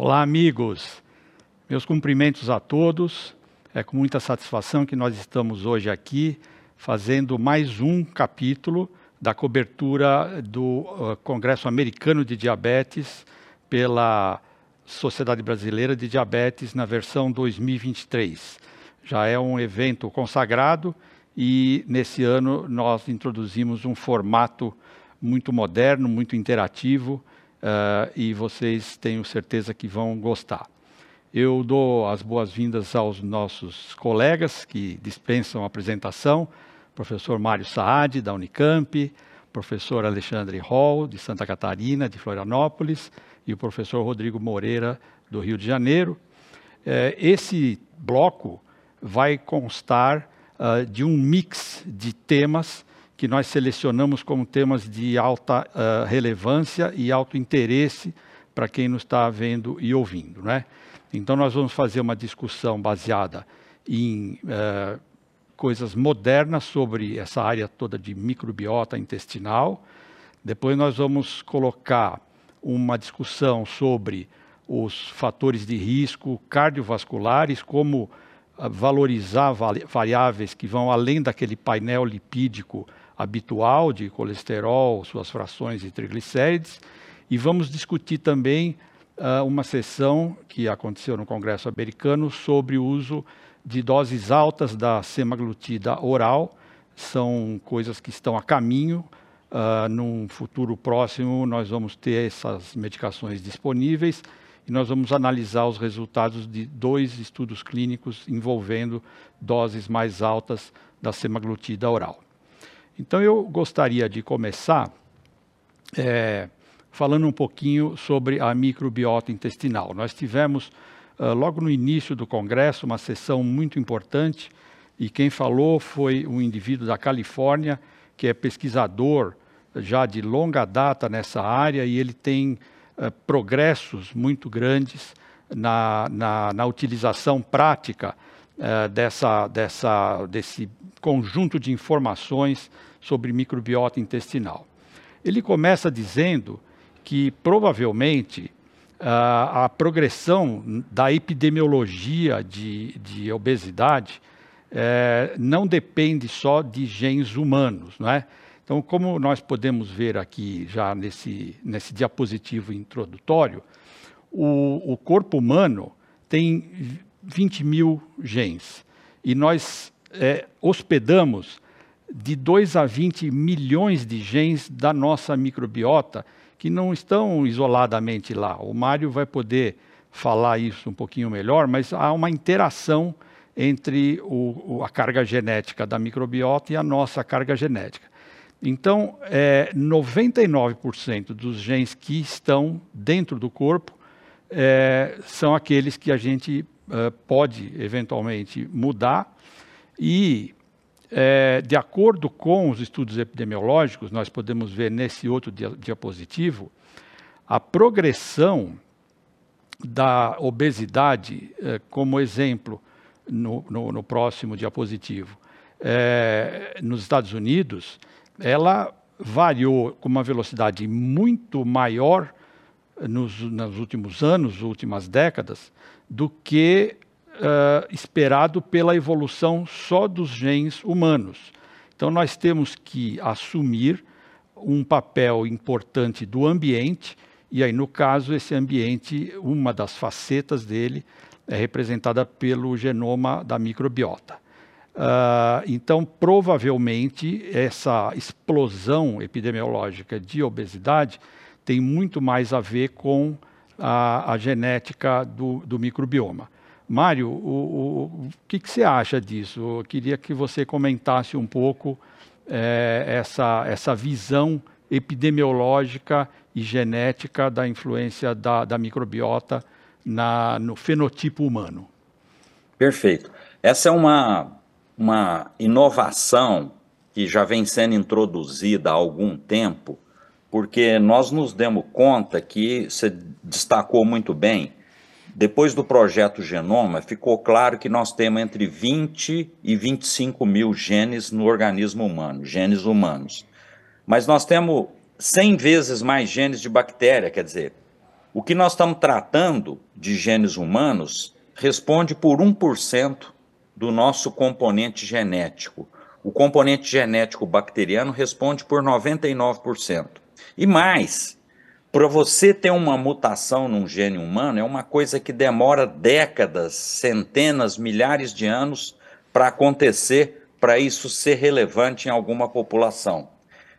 Olá, amigos. Meus cumprimentos a todos. É com muita satisfação que nós estamos hoje aqui fazendo mais um capítulo da cobertura do uh, Congresso Americano de Diabetes pela Sociedade Brasileira de Diabetes na versão 2023. Já é um evento consagrado e nesse ano nós introduzimos um formato muito moderno, muito interativo uh, e vocês tenho certeza que vão gostar. Eu dou as boas-vindas aos nossos colegas que dispensam a apresentação, professor Mário Saad, da Unicamp, professor Alexandre Hall, de Santa Catarina, de Florianópolis, e o professor Rodrigo Moreira, do Rio de Janeiro. Eh, esse bloco vai constar uh, de um mix de temas que nós selecionamos como temas de alta uh, relevância e alto interesse para quem nos está vendo e ouvindo. Né? Então, nós vamos fazer uma discussão baseada em uh, coisas modernas sobre essa área toda de microbiota intestinal. Depois, nós vamos colocar uma discussão sobre os fatores de risco cardiovasculares, como uh, valorizar variáveis que vão além daquele painel lipídico habitual de colesterol, suas frações e triglicérides. E vamos discutir também uh, uma sessão que aconteceu no Congresso americano sobre o uso de doses altas da semaglutida oral. São coisas que estão a caminho. Uh, num futuro próximo, nós vamos ter essas medicações disponíveis e nós vamos analisar os resultados de dois estudos clínicos envolvendo doses mais altas da semaglutida oral. Então, eu gostaria de começar é, falando um pouquinho sobre a microbiota intestinal. Nós tivemos, uh, logo no início do congresso, uma sessão muito importante, e quem falou foi um indivíduo da Califórnia, que é pesquisador já de longa data nessa área, e ele tem uh, progressos muito grandes na, na, na utilização prática uh, dessa, dessa, desse conjunto de informações sobre microbiota intestinal. Ele começa dizendo que provavelmente a, a progressão da epidemiologia de, de obesidade é, não depende só de genes humanos, não é? Então, como nós podemos ver aqui já nesse, nesse diapositivo introdutório, o, o corpo humano tem 20 mil genes e nós é, hospedamos de 2 a 20 milhões de genes da nossa microbiota que não estão isoladamente lá. O Mário vai poder falar isso um pouquinho melhor, mas há uma interação entre o, a carga genética da microbiota e a nossa carga genética. Então, é, 99% dos genes que estão dentro do corpo é, são aqueles que a gente é, pode eventualmente mudar. E é, de acordo com os estudos epidemiológicos, nós podemos ver nesse outro diapositivo, a progressão da obesidade, é, como exemplo, no, no, no, próximo diapositivo, é, nos Estados Unidos, ela variou com uma velocidade muito maior nos, nos últimos anos, últimas décadas, do que uh, esperado pela evolução só dos genes humanos. Então, nós temos que assumir um papel importante do ambiente, e aí, no caso, esse ambiente, uma das facetas dele é representada pelo genoma da microbiota. Uh, então, provavelmente, essa explosão epidemiológica de obesidade tem muito mais a ver com a, a genética do, do microbioma. Mário, o, o, o que, que, você acha disso? Eu queria que você comentasse um pouco é, essa, essa visão epidemiológica e genética da influência da, da microbiota na, no fenotipo humano. Perfeito. Essa é uma, uma inovação que já vem sendo introduzida há algum tempo, porque nós nos demos conta que você destacou muito bem depois do projeto Genoma, ficou claro que nós temos entre 20 e 25 mil genes no organismo humano, genes humanos. Mas nós temos 100 vezes mais genes de bactéria, quer dizer, O que nós estamos tratando de genes humanos responde por 1% do nosso componente genético. O componente genético bacteriano responde por 99%. E mais, para você ter uma mutação num gene humano, é uma coisa que demora décadas, centenas, milhares de anos para acontecer, para isso ser relevante em alguma população.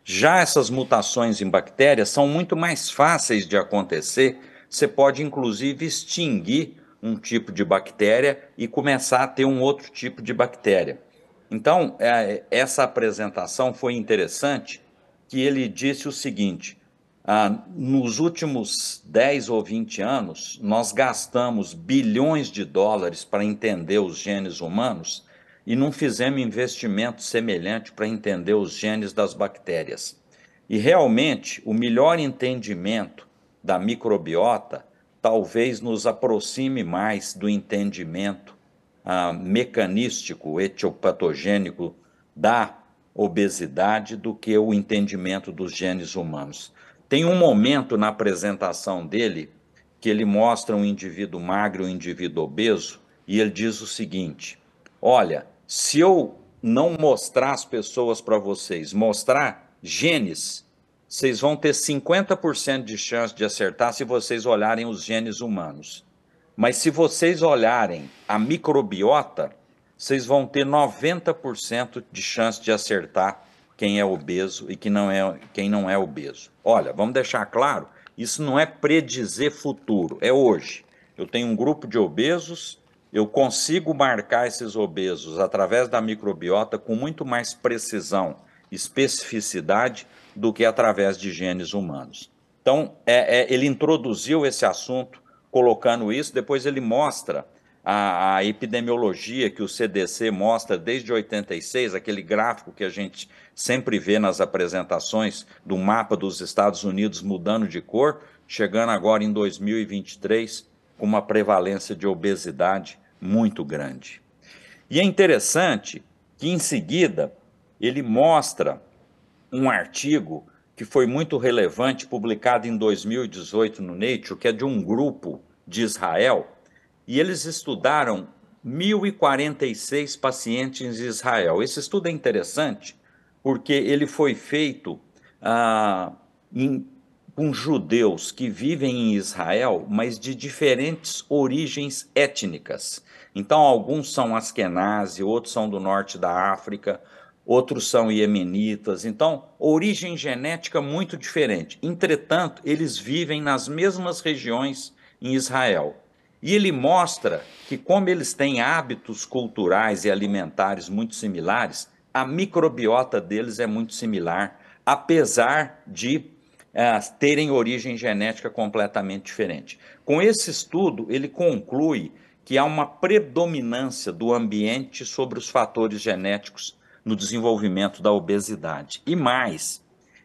Já essas mutações em bactérias são muito mais fáceis de acontecer. Você pode, inclusive, extinguir um tipo de bactéria e começar a ter um outro tipo de bactéria. Então, é, essa apresentação foi interessante, que ele disse o seguinte: ah, nos últimos 10 ou 20 anos, nós gastamos bilhões de dólares para entender os genes humanos e não fizemos investimento semelhante para entender os genes das bactérias. E realmente, o melhor entendimento da microbiota talvez nos aproxime mais do entendimento ah, mecanístico, etiopatogênico da obesidade do que o entendimento dos genes humanos. Tem um momento na apresentação dele que ele mostra um indivíduo magro um indivíduo obeso e ele diz o seguinte: Olha, se eu não mostrar as pessoas para vocês, mostrar genes, vocês vão ter 50% de chance de acertar se vocês olharem os genes humanos. Mas se vocês olharem a microbiota, vocês vão ter 90% de chance de acertar quem é obeso e quem não é, quem não é obeso. Olha, vamos deixar claro, isso não é predizer futuro, é hoje. Eu tenho um grupo de obesos, eu consigo marcar esses obesos através da microbiota com muito mais precisão, especificidade do que através de genes humanos. Então, é, é, ele introduziu esse assunto colocando isso, depois ele mostra a, a, epidemiologia que o CDC mostra desde 86, aquele gráfico que a gente sempre vê nas apresentações do mapa dos Estados Unidos mudando de cor, chegando agora em 2023 com uma prevalência de obesidade muito grande. E é interessante que em seguida ele mostra um artigo que foi muito relevante, publicado em 2018 no Nature, que é de um grupo de Israel, e eles estudaram 1.046 pacientes em Israel. Esse estudo é interessante porque ele foi feito ah, em, com judeus que vivem em Israel, mas de diferentes origens étnicas. Então, alguns são askenazi, outros são do norte da África, outros são iemenitas. Então, origem genética muito diferente. Entretanto, eles vivem nas mesmas regiões em Israel. E ele mostra que, como eles têm hábitos culturais e alimentares muito similares, a microbiota deles é muito similar, apesar de é, terem origem genética completamente diferente. Com esse estudo, ele conclui que há uma predominância do ambiente sobre os fatores genéticos no desenvolvimento da obesidade. E mais,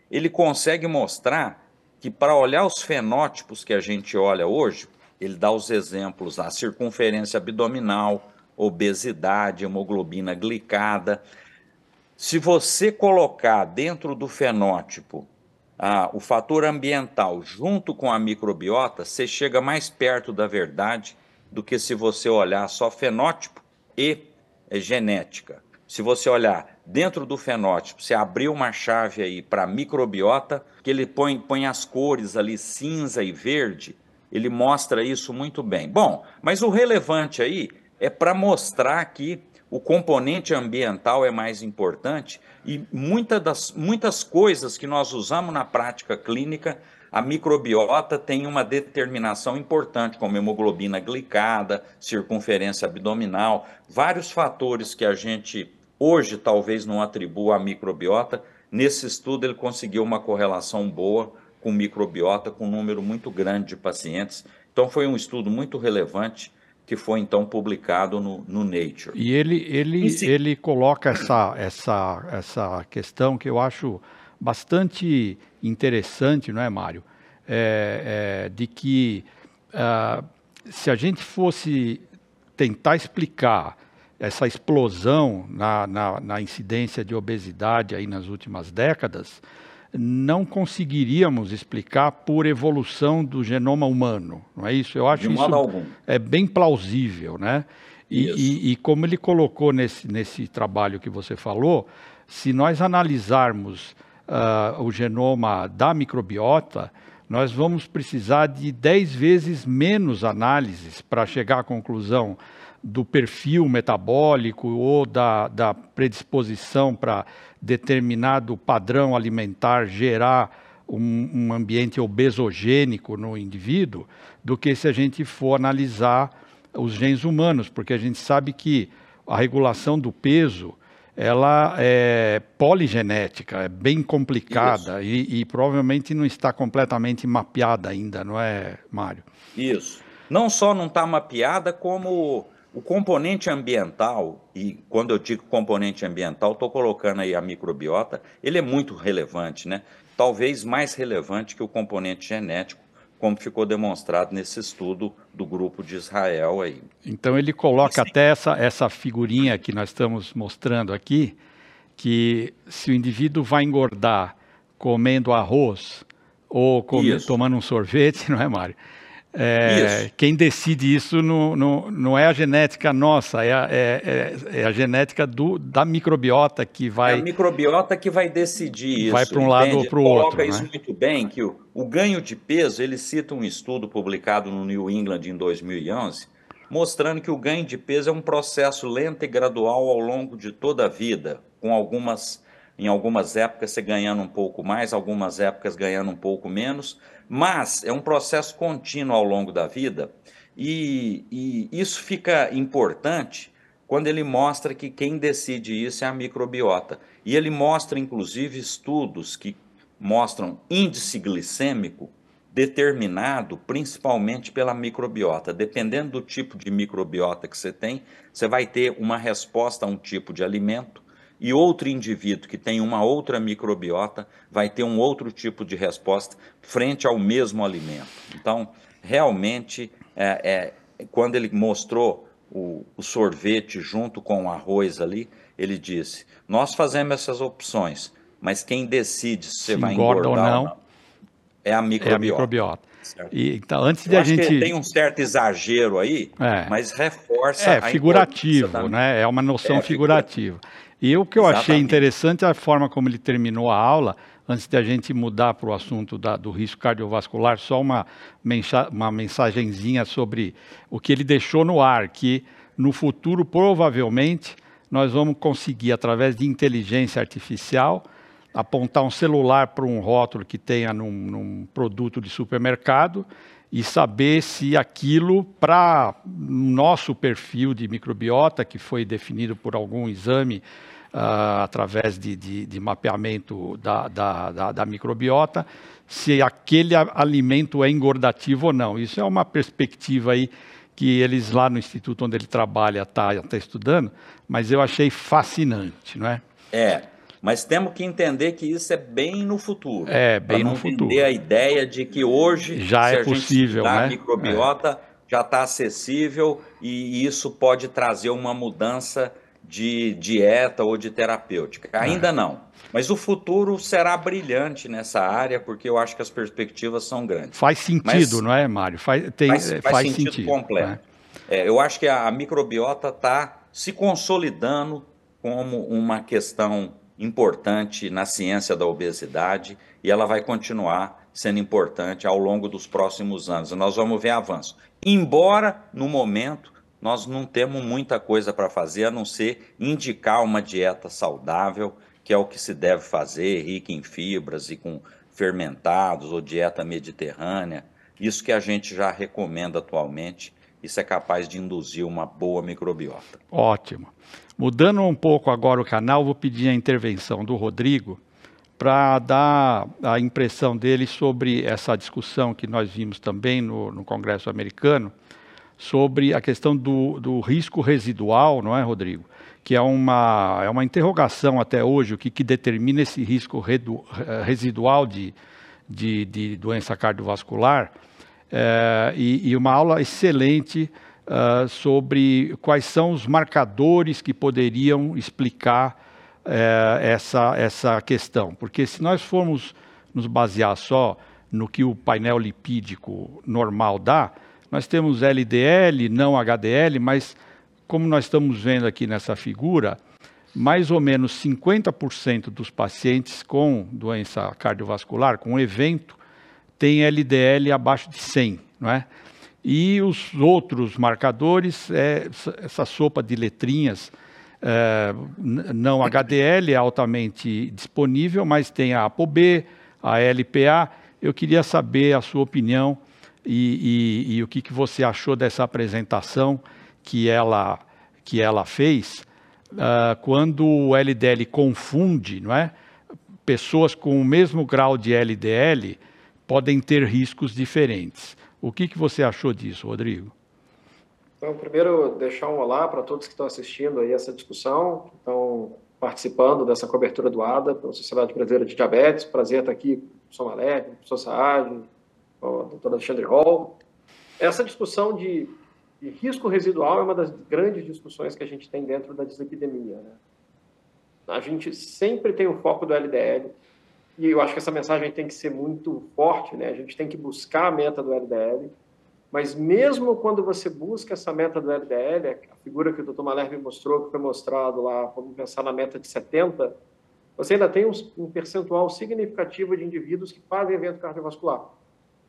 ele consegue mostrar que, para olhar os fenótipos que a gente olha hoje, ele dá os exemplos, a circunferência abdominal, obesidade, hemoglobina glicada. Se você colocar dentro do fenótipo ah, o fator ambiental junto com a microbiota, você chega mais perto da verdade do que se você olhar só fenótipo e é, genética. Se você olhar dentro do fenótipo, você abrir uma chave aí para microbiota, que ele põe, põe as cores ali cinza e verde, ele mostra isso muito bem. Bom, mas o relevante aí é para mostrar que o componente ambiental é mais importante e muita das, muitas coisas que nós usamos na prática clínica, a microbiota tem uma determinação importante, como hemoglobina glicada, circunferência abdominal, vários fatores que a gente hoje talvez não atribua à microbiota. Nesse estudo, ele conseguiu uma correlação boa com microbiota, com um número muito grande de pacientes. Então, foi um estudo muito relevante que foi então publicado no, no Nature. E ele, ele, ele coloca essa, essa, essa questão que eu acho bastante interessante, não é, Mário? É, é, de que uh, se a gente fosse tentar explicar essa explosão na, na, na incidência de obesidade aí nas últimas décadas, não conseguiríamos explicar por evolução do genoma humano, não é isso? Eu acho isso algum. é bem plausível, né? E, e, e, como ele colocou nesse, nesse trabalho que você falou, se nós analisarmos uh, o genoma da microbiota, nós vamos precisar de 10 vezes menos análises para chegar à conclusão do perfil metabólico ou da, da predisposição para determinado padrão alimentar gerar um, um, ambiente obesogênico no indivíduo, do que se a gente for analisar os genes humanos, porque a gente sabe que a regulação do peso ela é poligenética, é bem complicada e, e, provavelmente não está completamente mapeada ainda, não é, Mário? Isso. Não só não está mapeada, como o componente ambiental, e quando eu digo componente ambiental, estou colocando aí a microbiota, ele é muito relevante, né? Talvez mais relevante que o componente genético, como ficou demonstrado nesse estudo do grupo de Israel aí. Então ele coloca Sim. até essa, essa figurinha que nós estamos mostrando aqui, que se o indivíduo vai engordar comendo arroz ou tomando um sorvete, não é, Mário? É, quem decide isso não, não, não é a genética nossa, é a, é, é, é a genética do, da microbiota que vai. É a microbiota que vai decidir isso. Vai para um lado ou para o outro. Coloca isso né? muito bem, que o, o ganho de peso, ele cita um estudo publicado no New England em 2011, mostrando que o ganho de peso é um processo lento e gradual ao longo de toda a vida, com algumas, em algumas épocas você ganhando um pouco mais, algumas épocas ganhando um pouco menos mas é um processo contínuo ao longo da vida e, e isso fica importante quando ele mostra que quem decide isso é a microbiota. E ele mostra, inclusive, estudos que mostram índice glicêmico determinado principalmente pela microbiota. Dependendo do tipo de microbiota que você tem, você vai ter uma resposta a um tipo de alimento e outro indivíduo que tem uma outra microbiota vai ter um outro tipo de resposta frente ao mesmo alimento. Então, realmente, é, é, quando ele mostrou o, o, sorvete junto com o arroz ali, ele disse: Nós fazemos essas opções, mas quem decide se, se você vai engordar ou não, não é a microbiota. É a microbiota. E, então, antes de a gente. tem um certo exagero aí, é. mas reforça. É figurativo, né? É uma noção é, figurativa. E o que eu Exatamente. achei interessante é a forma como ele terminou a aula, antes de a gente mudar para o assunto da, do risco cardiovascular, só uma, mensa uma mensagenzinha sobre o que ele deixou no ar, que no futuro, provavelmente, nós vamos conseguir, através de inteligência artificial, apontar um celular para um rótulo que tenha num, num produto de supermercado e saber se aquilo, para nosso perfil de microbiota, que foi definido por algum exame uh, através de, de, de mapeamento da, da, da, da, microbiota, se aquele alimento é engordativo ou não. Isso é uma perspectiva aí que eles lá no instituto onde ele trabalha estão tá, tá estudando, mas eu achei fascinante, não é? É, mas temos que entender que isso é bem no futuro. É, bem no futuro. Entender a ideia de que hoje já é possível, né? a microbiota é. já está acessível e isso pode trazer uma mudança de dieta ou de terapêutica. Ainda é. não. Mas o futuro será brilhante nessa área, porque eu acho que as perspectivas são grandes. Faz sentido, Mas, não é, Mário? Faz, tem, faz, faz, faz sentido, sentido, completo. Né? É, eu acho que a, a microbiota está se consolidando como uma questão importante na ciência da obesidade e ela vai continuar sendo importante ao longo dos próximos anos. Nós vamos ver avanço. Embora, no momento, nós não temos muita coisa para fazer a não ser indicar uma dieta saudável, que é o que se deve fazer, rica em fibras e com fermentados ou dieta mediterrânea. Isso que a gente já recomenda atualmente, isso é capaz de induzir uma boa microbiota. Ótimo. Mudando um pouco agora o canal, vou pedir a intervenção do Rodrigo para dar a impressão dele sobre essa discussão que nós vimos também no, no Congresso americano, sobre a questão do, do, risco residual, não é, Rodrigo? Que é uma, é uma interrogação até hoje, o que, que determina esse risco redu, residual de, de, de, doença cardiovascular. É, e, e uma aula excelente uh, sobre quais são os marcadores que poderiam explicar é, essa, essa questão, porque se nós formos nos basear só no que o painel lipídico normal dá, nós temos LDL, não HDL, mas como nós estamos vendo aqui nessa figura, mais ou menos 50% dos pacientes com doença cardiovascular, com evento, tem LDL abaixo de 100, não é? E os outros marcadores, é, essa sopa de letrinhas, é, não HDL é altamente disponível, mas tem a ApoB, a LPA. Eu queria saber a sua opinião e, e, e o que, que você achou dessa apresentação que ela, que ela fez, uh, quando o LDL confunde, não é? Pessoas com o mesmo grau de LDL podem ter riscos diferentes. O que, que você achou disso, Rodrigo? Então, primeiro, deixar um olá para todos que estão assistindo aí essa discussão, que estão participando dessa cobertura do ADA pela Sociedade Brasileira de Diabetes. Prazer estar aqui com o professor Malek, com o professor Saad, com o doutor Alexandre Hall. Essa discussão de, de, risco residual é uma das grandes discussões que a gente tem dentro da dislipidemia. Né? A gente sempre tem o foco do LDL, e eu acho que essa mensagem tem que ser muito forte, né? A gente tem que buscar a meta do LDL, mas mesmo quando você busca essa meta do LDL, a figura que o Dr. Malerme mostrou, que foi mostrado lá, vamos pensar na meta de 70, você ainda tem um, percentual significativo de indivíduos que fazem evento cardiovascular.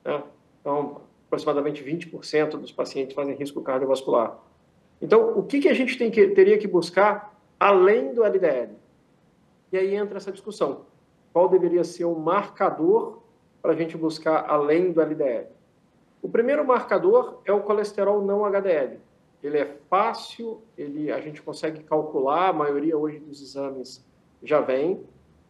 Né? Então, aproximadamente 20% dos pacientes fazem risco cardiovascular. Então, o que, que a gente que, teria que buscar além do LDL? E aí entra essa discussão qual deveria ser o marcador para a gente buscar além do LDL. O primeiro marcador é o colesterol não HDL. Ele é fácil, ele, a gente consegue calcular, a maioria hoje dos exames já vem.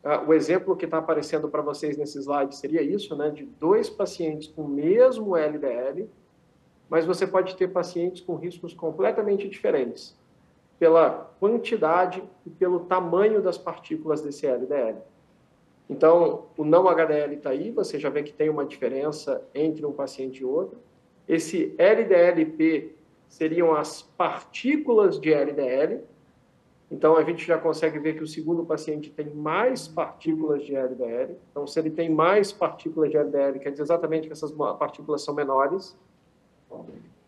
Uh, o exemplo que está aparecendo para vocês nesse slide seria isso, né, de dois pacientes com o mesmo LDL, mas você pode ter pacientes com riscos completamente diferentes, pela quantidade e pelo tamanho das partículas desse LDL. Então, o não HDL está aí, você já vê que tem uma diferença entre um paciente e outro. Esse LDLP seriam as partículas de LDL. Então, a gente já consegue ver que o segundo paciente tem mais partículas de LDL. Então, se ele tem mais partículas de LDL, quer dizer exatamente que essas partículas são menores.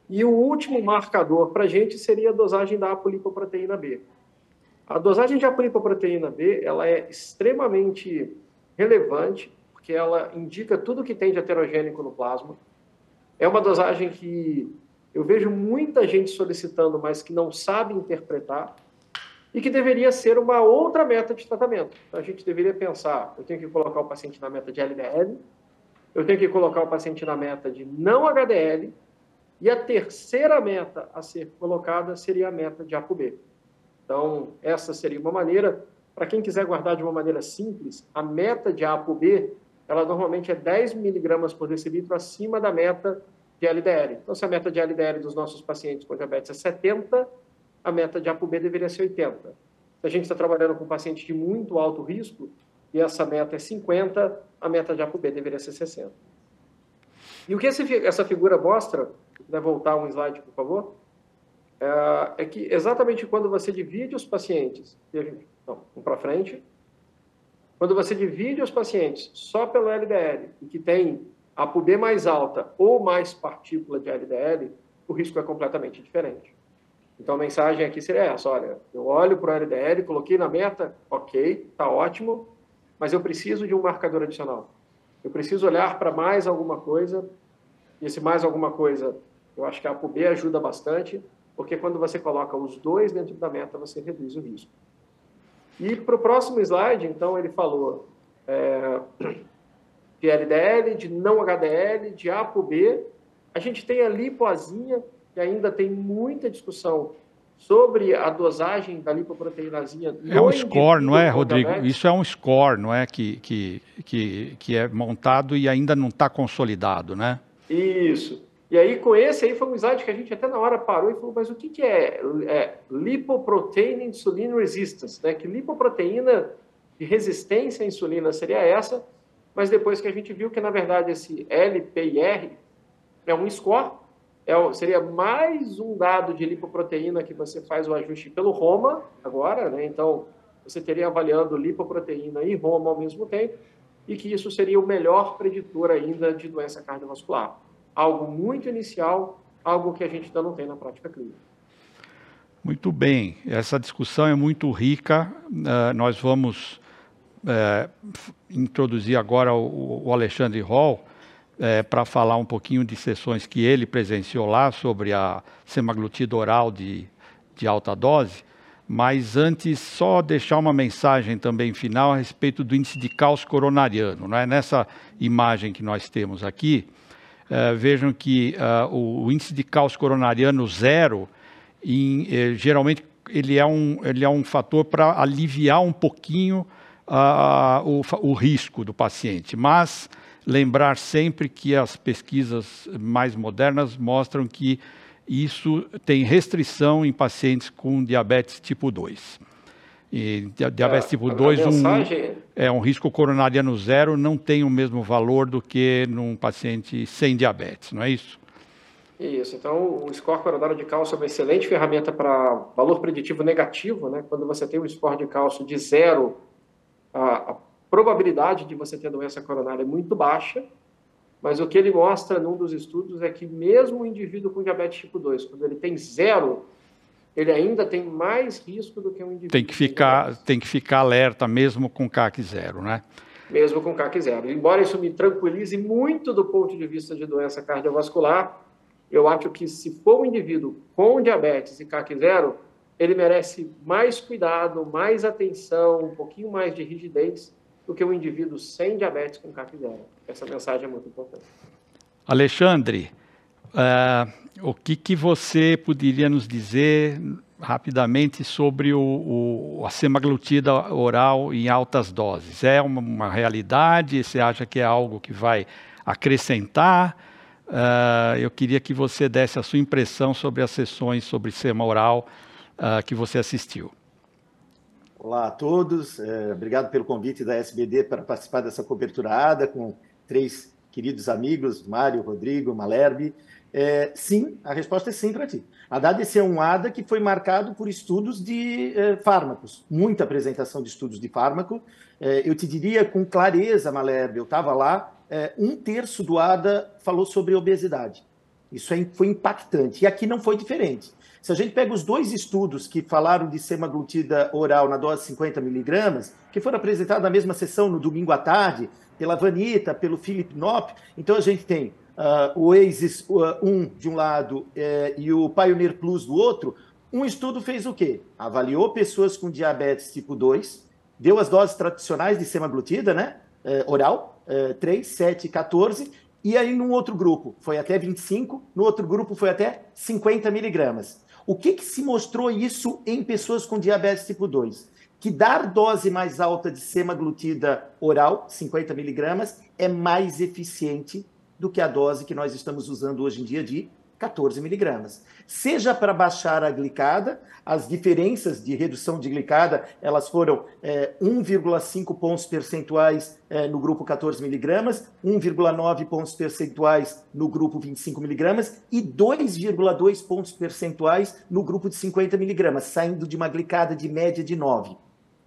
E o último marcador para a gente seria a dosagem da apolipoproteína B. A dosagem de apolipoproteína B ela é extremamente relevante, porque ela indica tudo que tem de heterogênico no plasma. É uma dosagem que eu vejo muita gente solicitando, mas que não sabe interpretar, e que deveria ser uma outra meta de tratamento. Então, a gente deveria pensar: eu tenho que colocar o paciente na meta de LDL, eu tenho que colocar o paciente na meta de não HDL, e a terceira meta a ser colocada seria a meta de ApoB. Então, essa seria uma maneira para quem quiser guardar de uma maneira simples, a meta de ApoB, ela normalmente é 10 miligramas por decilitro acima da meta de LDL. Então, se a meta de LDL dos nossos pacientes com diabetes é 70, a meta de ApoB deveria ser 80. Se a gente está trabalhando com pacientes de muito alto risco e essa meta é 50, a meta de ApoB deveria ser 60. E o que essa figura mostra, puder voltar um slide, por favor, é, é que exatamente quando você divide os pacientes, e a gente então, um para frente. Quando você divide os pacientes só pelo LDL e que tem a PUB mais alta ou mais partícula de LDL, o risco é completamente diferente. Então a mensagem aqui seria essa: olha, eu olho para o LDL, coloquei na meta, ok, está ótimo, mas eu preciso de um marcador adicional. Eu preciso olhar para mais alguma coisa, e esse mais alguma coisa, eu acho que a PUB ajuda bastante, porque quando você coloca os dois dentro da meta, você reduz o risco. E para o próximo slide, então, ele falou é, de LDL, de não HDL, de A por B. A gente tem a lipoazinha, que ainda tem muita discussão sobre a dosagem da lipoproteínazinha. É um score, não é, Rodrigo? Isso é um score, não é? Que, que, que, que é montado e ainda não está consolidado, né? Isso. E aí, com esse aí, foi um slide que a gente até na hora parou e falou, mas o que, que é, é lipoprotein insulin resistance? Né? Que lipoproteína de resistência à insulina seria essa? Mas depois que a gente viu que, na verdade, esse LPR é um score, é, seria mais um dado de lipoproteína que você faz o ajuste pelo Roma agora, né? Então, você teria avaliando lipoproteína e Roma ao mesmo tempo, e que isso seria o melhor preditor ainda de doença cardiovascular. Algo muito inicial, algo que a gente ainda não tem na prática clínica. Muito bem, essa discussão é muito rica. Uh, nós vamos uh, introduzir agora o, o Alexandre Hall uh, para falar um pouquinho de sessões que ele presenciou lá sobre a semaglutida oral de, de alta dose. Mas antes, só deixar uma mensagem também final a respeito do índice de caos coronariano. Né? Nessa imagem que nós temos aqui, uh, vejam que uh, o, o, índice de caos coronariano zero, em, eh, geralmente, ele é um, ele é um fator para aliviar um pouquinho uh, o, o risco do paciente. Mas lembrar sempre que as pesquisas mais modernas mostram que isso tem restrição em pacientes com diabetes tipo 2. E diabetes é, tipo 2 um, é um risco coronariano zero, não tem o mesmo valor do que num paciente sem diabetes, não é isso? Isso, então o score coronário de cálcio é uma excelente ferramenta para valor preditivo negativo, né? Quando você tem um score de cálcio de zero, a, a probabilidade de você ter doença coronária é muito baixa, mas o que ele mostra num dos estudos é que mesmo o indivíduo com diabetes tipo 2, quando ele tem zero, ele ainda tem mais risco do que um indivíduo. Tem que ficar, tem que ficar alerta mesmo com CAC zero, né? Mesmo com CAC zero. Embora isso me tranquilize muito do ponto de vista de doença cardiovascular, eu acho que se for um indivíduo com diabetes e CAC zero, ele merece mais cuidado, mais atenção, um pouquinho mais de rigidez do que um indivíduo sem diabetes com CAC zero. Essa mensagem é muito importante. Alexandre, uh, o que, que você poderia nos dizer rapidamente sobre o, o, a semaglutida oral em altas doses? É uma, uma, realidade? Você acha que é algo que vai acrescentar? Uh, eu queria que você desse a sua impressão sobre as sessões sobre sema oral uh, que você assistiu. Olá a todos, é, obrigado pelo convite da SBD para participar dessa cobertura ADA com três queridos amigos, Mário, Rodrigo, Malerbe. É, sim, a resposta é sim para ti. A DADC é um ADA que foi marcado por estudos de é, fármacos, muita apresentação de estudos de fármaco. É, eu te diria com clareza, Malerbe, eu estava lá, é, um terço do ADA falou sobre obesidade. Isso é, foi impactante. E aqui não foi diferente. Se a gente pega os dois estudos que falaram de semaglutida oral na dose 50 miligramas, que foram apresentados na mesma sessão no domingo à tarde, pela Vanita, pelo Philip Knopp, então a gente tem uh, o Oasis 1 uh, um, de um lado eh, e o Pioneer Plus do outro, um estudo fez o quê? Avaliou pessoas com diabetes tipo 2, deu as doses tradicionais de semaglutida, né? Eh, oral, eh, 3, 7 e 14, e aí num outro grupo foi até 25, no outro grupo foi até 50 miligramas. O que, que se mostrou isso em pessoas com diabetes tipo 2? Que dar dose mais alta de semaglutida oral, 50 miligramas, é mais eficiente do que a dose que nós estamos usando hoje em dia de 14 miligramas. Seja para baixar a glicada, as diferenças de redução de glicada, elas foram é, 1,5 pontos percentuais é, no grupo 14 miligramas, 1,9 pontos percentuais no grupo 25 miligramas e 2,2 pontos percentuais no grupo de 50 miligramas, saindo de uma glicada de média de 9.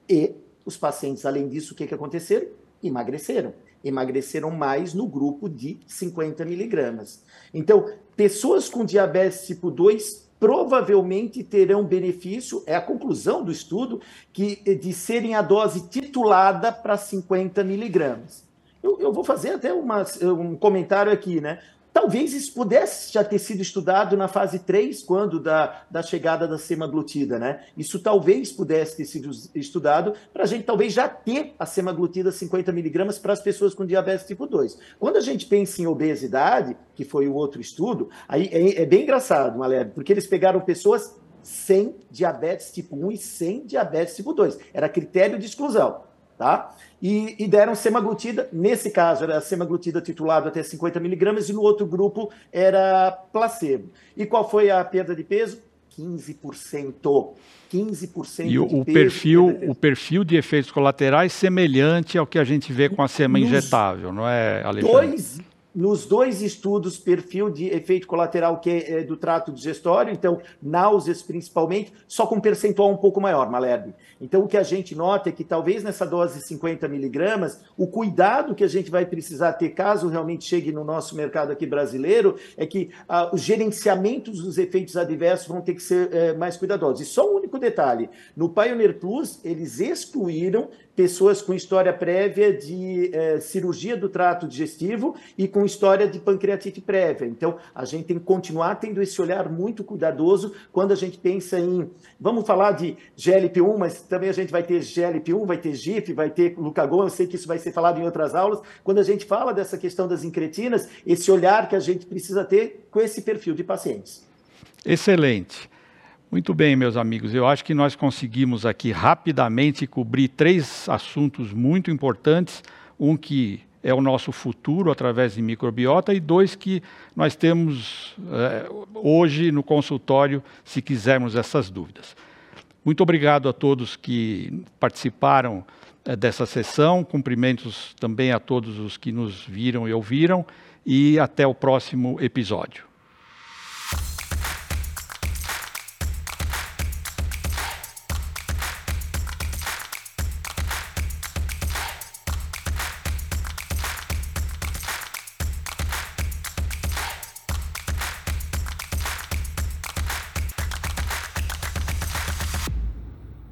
E os pacientes, além disso, o que, que aconteceram? Emagreceram emagreceram mais no grupo de 50 miligramas. Então, pessoas com diabetes tipo 2 provavelmente terão benefício, é a conclusão do estudo, que de serem a dose titulada para 50 miligramas. Eu, eu, vou fazer até uma, um comentário aqui, né? Talvez isso pudesse já ter sido estudado na fase 3, quando da, da chegada da semaglutida, né? Isso talvez pudesse ter sido estudado para a gente talvez já ter a semaglutida 50 miligramas para as pessoas com diabetes tipo 2. Quando a gente pensa em obesidade, que foi o outro estudo, aí é, é bem engraçado, Maleb, porque eles pegaram pessoas sem diabetes tipo 1 e sem diabetes tipo 2. Era critério de exclusão tá? E, e, deram semaglutida, nesse caso era semaglutida titulado até 50 miligramas e no outro grupo era placebo. E qual foi a perda de peso? 15%. 15% e o, perfil, o perfil de efeitos colaterais semelhante ao que a gente vê com a sema Nos injetável, não é, Alexandre? Dois, nos dois estudos, perfil de efeito colateral que é, é do trato digestório, então náuseas principalmente, só com percentual um pouco maior, Malherbe. Então o que a gente nota é que talvez nessa dose 50 miligramas, o cuidado que a gente vai precisar ter caso realmente chegue no nosso mercado aqui brasileiro é que ah, os gerenciamentos dos efeitos adversos vão ter que ser eh, mais cuidadosos. E só um único detalhe, no Pioneer Plus eles excluíram pessoas com história prévia de eh, cirurgia do trato digestivo e com história de pancreatite prévia. Então, a gente tem que continuar tendo esse olhar muito cuidadoso quando a gente pensa em. Vamos falar de GLP-1, mas também a gente vai ter GLP-1, vai ter GIF, vai ter glucagon. Eu sei que isso vai ser falado em outras aulas. Quando a gente fala dessa questão das incretinas, esse olhar que a gente precisa ter com esse perfil de pacientes. Excelente. Muito bem, meus amigos. Eu acho que nós conseguimos aqui rapidamente cobrir três assuntos muito importantes. Um que é o nosso futuro através de microbiota e dois que nós temos é, hoje no consultório, se quisermos essas dúvidas. Muito obrigado a todos que participaram é, dessa sessão. Cumprimentos também a todos os que nos viram e ouviram e até o próximo episódio.